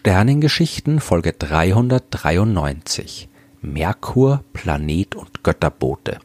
Sternengeschichten Folge 393 Merkur, Planet und Götterbote.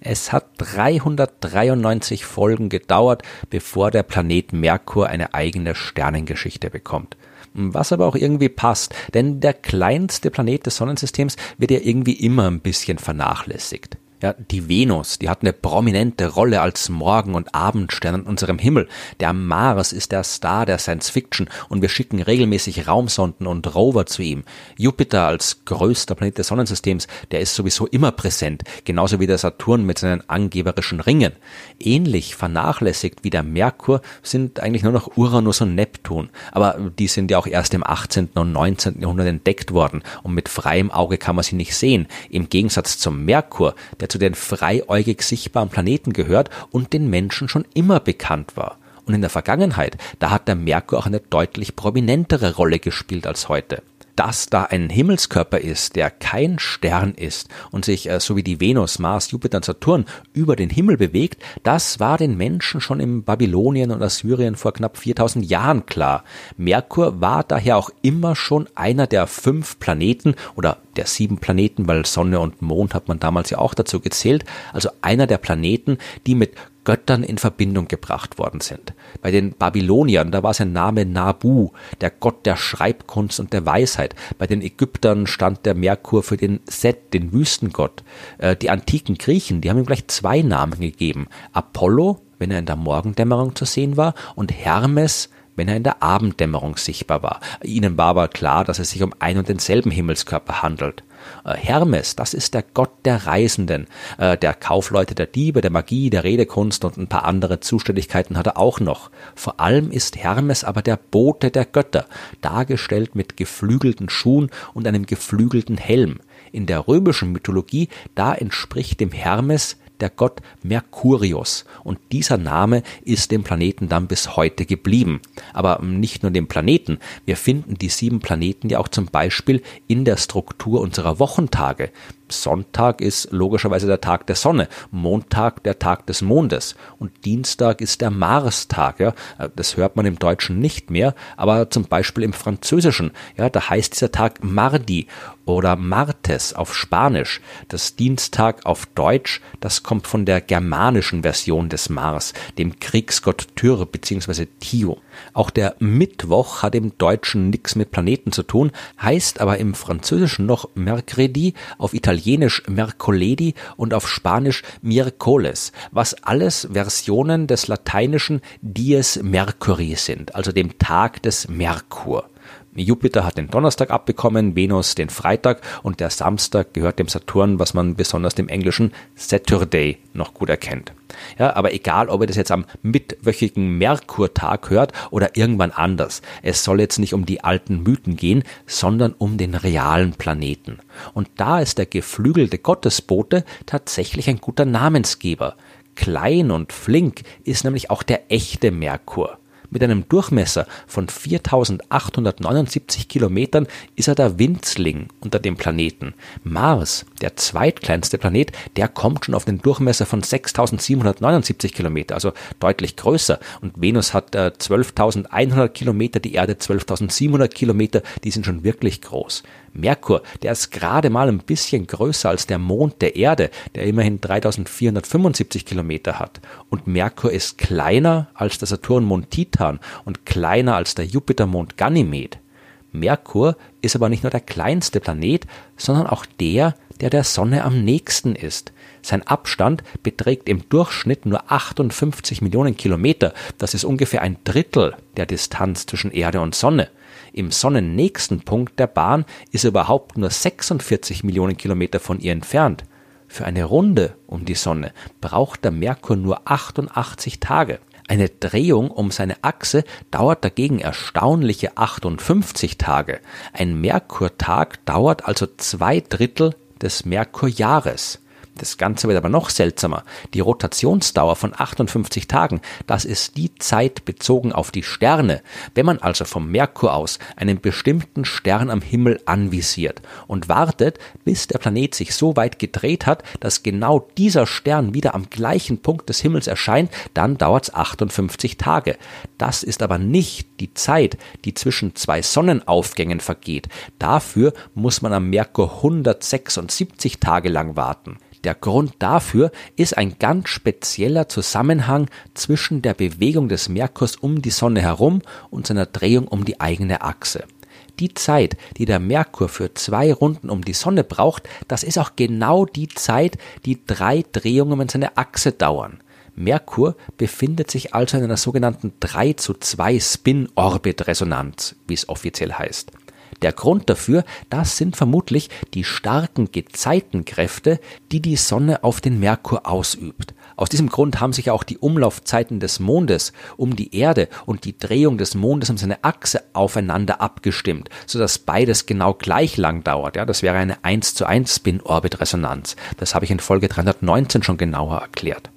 Es hat 393 Folgen gedauert, bevor der Planet Merkur eine eigene Sternengeschichte bekommt. Was aber auch irgendwie passt, denn der kleinste Planet des Sonnensystems wird ja irgendwie immer ein bisschen vernachlässigt. Ja, die Venus, die hat eine prominente Rolle als Morgen- und Abendstern an unserem Himmel. Der Mars ist der Star der Science Fiction und wir schicken regelmäßig Raumsonden und Rover zu ihm. Jupiter als größter Planet des Sonnensystems, der ist sowieso immer präsent, genauso wie der Saturn mit seinen angeberischen Ringen. Ähnlich vernachlässigt wie der Merkur sind eigentlich nur noch Uranus und Neptun, aber die sind ja auch erst im 18. und 19. Jahrhundert entdeckt worden und mit freiem Auge kann man sie nicht sehen. Im Gegensatz zum Merkur, der zu den freiäugig sichtbaren Planeten gehört und den Menschen schon immer bekannt war. Und in der Vergangenheit, da hat der Merkur auch eine deutlich prominentere Rolle gespielt als heute dass da ein Himmelskörper ist, der kein Stern ist und sich äh, so wie die Venus, Mars, Jupiter und Saturn über den Himmel bewegt, das war den Menschen schon im Babylonien und Assyrien vor knapp 4000 Jahren klar. Merkur war daher auch immer schon einer der fünf Planeten oder der sieben Planeten, weil Sonne und Mond hat man damals ja auch dazu gezählt, also einer der Planeten, die mit Göttern in Verbindung gebracht worden sind. Bei den Babyloniern, da war sein Name Nabu, der Gott der Schreibkunst und der Weisheit. Bei den Ägyptern stand der Merkur für den Set, den Wüstengott. Äh, die antiken Griechen, die haben ihm gleich zwei Namen gegeben. Apollo, wenn er in der Morgendämmerung zu sehen war, und Hermes, wenn er in der Abenddämmerung sichtbar war. Ihnen war aber klar, dass es sich um ein und denselben Himmelskörper handelt. Äh, Hermes, das ist der Gott der Reisenden, äh, der Kaufleute, der Diebe, der Magie, der Redekunst und ein paar andere Zuständigkeiten hat er auch noch. Vor allem ist Hermes aber der Bote der Götter, dargestellt mit geflügelten Schuhen und einem geflügelten Helm. In der römischen Mythologie, da entspricht dem Hermes der Gott Mercurius. Und dieser Name ist dem Planeten dann bis heute geblieben. Aber nicht nur dem Planeten. Wir finden die sieben Planeten ja auch zum Beispiel in der Struktur unserer Wochentage. Sonntag ist logischerweise der Tag der Sonne, Montag der Tag des Mondes und Dienstag ist der Marstag. Ja, das hört man im Deutschen nicht mehr, aber zum Beispiel im Französischen, ja, da heißt dieser Tag Mardi oder Martes auf Spanisch. Das Dienstag auf Deutsch, das kommt von der germanischen Version des Mars, dem Kriegsgott Tyr bzw. Tio. Auch der Mittwoch hat im Deutschen nichts mit Planeten zu tun, heißt aber im Französischen noch Mercredi, auf Italienisch Mercoledi und auf Spanisch Miércoles, was alles Versionen des lateinischen Dies Mercurii sind, also dem Tag des Merkur. Jupiter hat den Donnerstag abbekommen, Venus den Freitag und der Samstag gehört dem Saturn, was man besonders dem englischen Saturday noch gut erkennt. Ja, aber egal, ob ihr das jetzt am mitwöchigen Merkurtag hört oder irgendwann anders, es soll jetzt nicht um die alten Mythen gehen, sondern um den realen Planeten. Und da ist der geflügelte Gottesbote tatsächlich ein guter Namensgeber. Klein und flink ist nämlich auch der echte Merkur. Mit einem Durchmesser von 4879 Kilometern ist er der Winzling unter dem Planeten. Mars, der zweitkleinste Planet, der kommt schon auf den Durchmesser von 6779 Kilometer, also deutlich größer. Und Venus hat äh, 12.100 Kilometer, die Erde 12.700 Kilometer, die sind schon wirklich groß. Merkur, der ist gerade mal ein bisschen größer als der Mond der Erde, der immerhin 3475 Kilometer hat. Und Merkur ist kleiner als der Saturnmond Titan und kleiner als der Jupitermond Ganymed. Merkur ist aber nicht nur der kleinste Planet, sondern auch der, der der Sonne am nächsten ist. Sein Abstand beträgt im Durchschnitt nur 58 Millionen Kilometer. Das ist ungefähr ein Drittel der Distanz zwischen Erde und Sonne. Im sonnennächsten Punkt der Bahn ist er überhaupt nur 46 Millionen Kilometer von ihr entfernt. Für eine Runde um die Sonne braucht der Merkur nur 88 Tage. Eine Drehung um seine Achse dauert dagegen erstaunliche 58 Tage. Ein Merkurtag dauert also zwei Drittel des Merkurjahres. Das Ganze wird aber noch seltsamer. Die Rotationsdauer von 58 Tagen, das ist die Zeit bezogen auf die Sterne. Wenn man also vom Merkur aus einen bestimmten Stern am Himmel anvisiert und wartet, bis der Planet sich so weit gedreht hat, dass genau dieser Stern wieder am gleichen Punkt des Himmels erscheint, dann dauert es 58 Tage. Das ist aber nicht die Zeit, die zwischen zwei Sonnenaufgängen vergeht. Dafür muss man am Merkur 176 Tage lang warten. Der Grund dafür ist ein ganz spezieller Zusammenhang zwischen der Bewegung des Merkurs um die Sonne herum und seiner Drehung um die eigene Achse. Die Zeit, die der Merkur für zwei Runden um die Sonne braucht, das ist auch genau die Zeit, die drei Drehungen um seine Achse dauern. Merkur befindet sich also in einer sogenannten 3 zu 2 Spin-Orbit-Resonanz, wie es offiziell heißt. Der Grund dafür, das sind vermutlich die starken Gezeitenkräfte, die die Sonne auf den Merkur ausübt. Aus diesem Grund haben sich auch die Umlaufzeiten des Mondes um die Erde und die Drehung des Mondes um seine Achse aufeinander abgestimmt, sodass beides genau gleich lang dauert. Ja, das wäre eine 1 zu 1 Spin-Orbit-Resonanz. Das habe ich in Folge 319 schon genauer erklärt.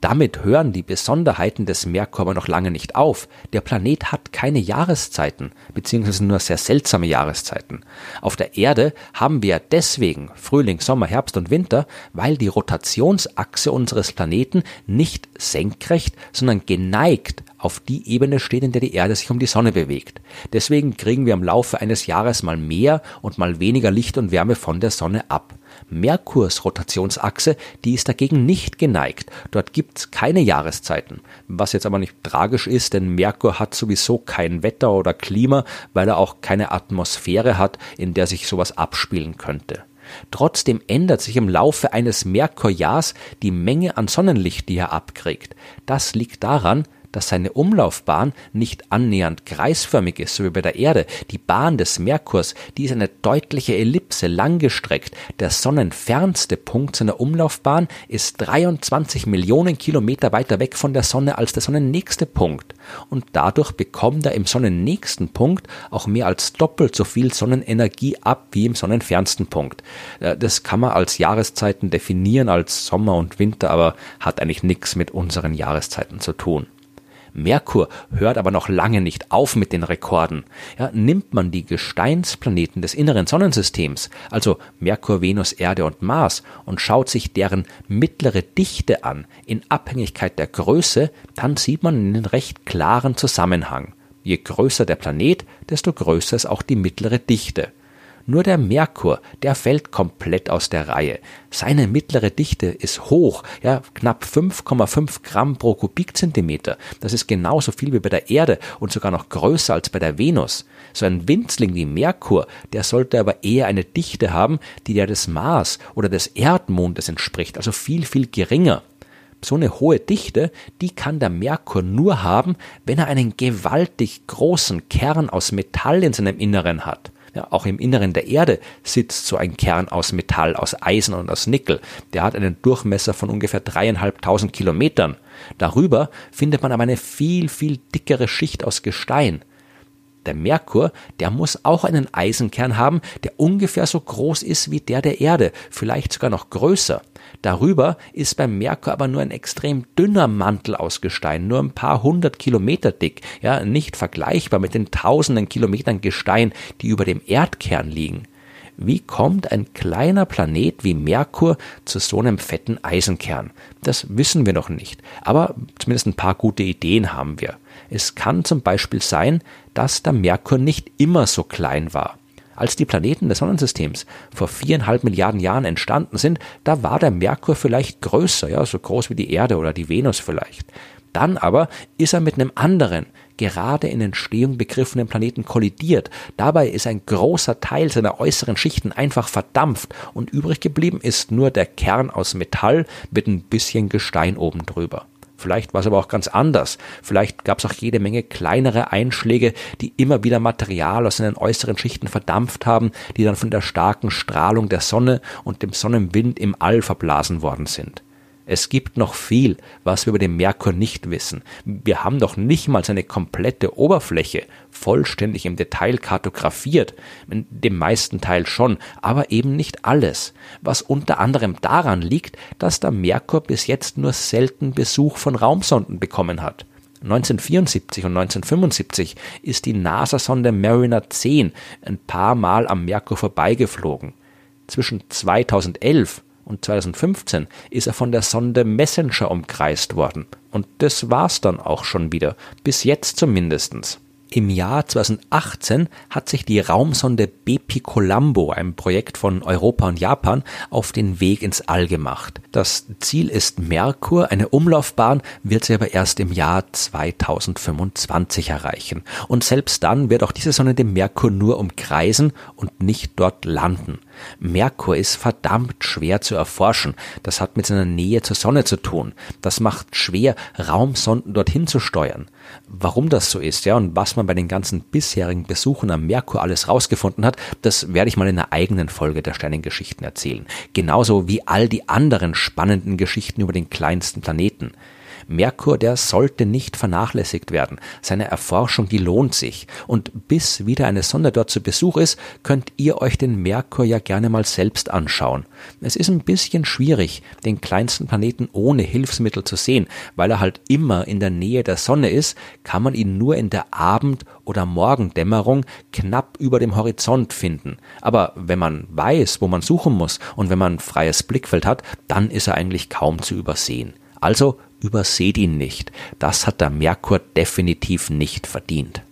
Damit hören die Besonderheiten des Merkur aber noch lange nicht auf. Der Planet hat keine Jahreszeiten, beziehungsweise nur sehr seltsame Jahreszeiten. Auf der Erde haben wir deswegen Frühling, Sommer, Herbst und Winter, weil die Rotationsachse unseres Planeten nicht senkrecht, sondern geneigt auf die Ebene steht, in der die Erde sich um die Sonne bewegt. Deswegen kriegen wir im Laufe eines Jahres mal mehr und mal weniger Licht und Wärme von der Sonne ab. Merkurs Rotationsachse, die ist dagegen nicht geneigt. Dort gibt's keine Jahreszeiten. Was jetzt aber nicht tragisch ist, denn Merkur hat sowieso kein Wetter oder Klima, weil er auch keine Atmosphäre hat, in der sich sowas abspielen könnte. Trotzdem ändert sich im Laufe eines Merkurjahrs die Menge an Sonnenlicht, die er abkriegt. Das liegt daran, dass seine Umlaufbahn nicht annähernd kreisförmig ist, so wie bei der Erde. Die Bahn des Merkurs, die ist eine deutliche Ellipse, langgestreckt. Der sonnenfernste Punkt seiner Umlaufbahn ist 23 Millionen Kilometer weiter weg von der Sonne als der sonnennächste Punkt. Und dadurch bekommt er im sonnennächsten Punkt auch mehr als doppelt so viel Sonnenenergie ab wie im sonnenfernsten Punkt. Äh, das kann man als Jahreszeiten definieren, als Sommer und Winter, aber hat eigentlich nichts mit unseren Jahreszeiten zu tun. Merkur hört aber noch lange nicht auf mit den Rekorden. Ja, nimmt man die Gesteinsplaneten des inneren Sonnensystems, also Merkur, Venus, Erde und Mars, und schaut sich deren mittlere Dichte an, in Abhängigkeit der Größe, dann sieht man einen recht klaren Zusammenhang. Je größer der Planet, desto größer ist auch die mittlere Dichte. Nur der Merkur, der fällt komplett aus der Reihe. Seine mittlere Dichte ist hoch, ja, knapp 5,5 Gramm pro Kubikzentimeter. Das ist genauso viel wie bei der Erde und sogar noch größer als bei der Venus. So ein Winzling wie Merkur, der sollte aber eher eine Dichte haben, die der des Mars oder des Erdmondes entspricht, also viel, viel geringer so eine hohe Dichte, die kann der Merkur nur haben, wenn er einen gewaltig großen Kern aus Metall in seinem Inneren hat. Ja, auch im Inneren der Erde sitzt so ein Kern aus Metall, aus Eisen und aus Nickel. Der hat einen Durchmesser von ungefähr dreieinhalbtausend Kilometern. Darüber findet man aber eine viel, viel dickere Schicht aus Gestein. Der Merkur, der muss auch einen Eisenkern haben, der ungefähr so groß ist wie der der Erde, vielleicht sogar noch größer. Darüber ist beim Merkur aber nur ein extrem dünner Mantel aus Gestein, nur ein paar hundert Kilometer dick, ja, nicht vergleichbar mit den tausenden Kilometern Gestein, die über dem Erdkern liegen. Wie kommt ein kleiner Planet wie Merkur zu so einem fetten Eisenkern? Das wissen wir noch nicht, aber zumindest ein paar gute Ideen haben wir. Es kann zum Beispiel sein, dass der Merkur nicht immer so klein war. Als die Planeten des Sonnensystems vor viereinhalb Milliarden Jahren entstanden sind, da war der Merkur vielleicht größer, ja, so groß wie die Erde oder die Venus vielleicht. Dann aber ist er mit einem anderen, gerade in Entstehung begriffenen Planeten kollidiert. Dabei ist ein großer Teil seiner äußeren Schichten einfach verdampft und übrig geblieben ist nur der Kern aus Metall mit ein bisschen Gestein oben drüber. Vielleicht war es aber auch ganz anders. Vielleicht gab es auch jede Menge kleinere Einschläge, die immer wieder Material aus seinen äußeren Schichten verdampft haben, die dann von der starken Strahlung der Sonne und dem Sonnenwind im All verblasen worden sind. Es gibt noch viel, was wir über den Merkur nicht wissen. Wir haben noch nicht mal seine komplette Oberfläche vollständig im Detail kartografiert. Dem meisten Teil schon, aber eben nicht alles. Was unter anderem daran liegt, dass der Merkur bis jetzt nur selten Besuch von Raumsonden bekommen hat. 1974 und 1975 ist die NASA-Sonde Mariner 10 ein paar Mal am Merkur vorbeigeflogen. Zwischen 2011 und 2015 ist er von der Sonde Messenger umkreist worden. Und das war's dann auch schon wieder, bis jetzt zumindestens. Im Jahr 2018 hat sich die Raumsonde Bepi Colombo, ein Projekt von Europa und Japan, auf den Weg ins All gemacht. Das Ziel ist Merkur, eine Umlaufbahn wird sie aber erst im Jahr 2025 erreichen. Und selbst dann wird auch diese Sonne den Merkur nur umkreisen und nicht dort landen. Merkur ist verdammt schwer zu erforschen. Das hat mit seiner Nähe zur Sonne zu tun. Das macht schwer, Raumsonden dorthin zu steuern. Warum das so ist, ja, und was man bei den ganzen bisherigen Besuchen am Merkur alles rausgefunden hat, das werde ich mal in einer eigenen Folge der Sternengeschichten erzählen. Genauso wie all die anderen spannenden Geschichten über den kleinsten Planeten. Merkur, der sollte nicht vernachlässigt werden. Seine Erforschung, die lohnt sich. Und bis wieder eine Sonde dort zu Besuch ist, könnt ihr euch den Merkur ja gerne mal selbst anschauen. Es ist ein bisschen schwierig, den kleinsten Planeten ohne Hilfsmittel zu sehen, weil er halt immer in der Nähe der Sonne ist, kann man ihn nur in der Abend- oder Morgendämmerung knapp über dem Horizont finden. Aber wenn man weiß, wo man suchen muss und wenn man freies Blickfeld hat, dann ist er eigentlich kaum zu übersehen. Also überseht ihn nicht. Das hat der Merkur definitiv nicht verdient.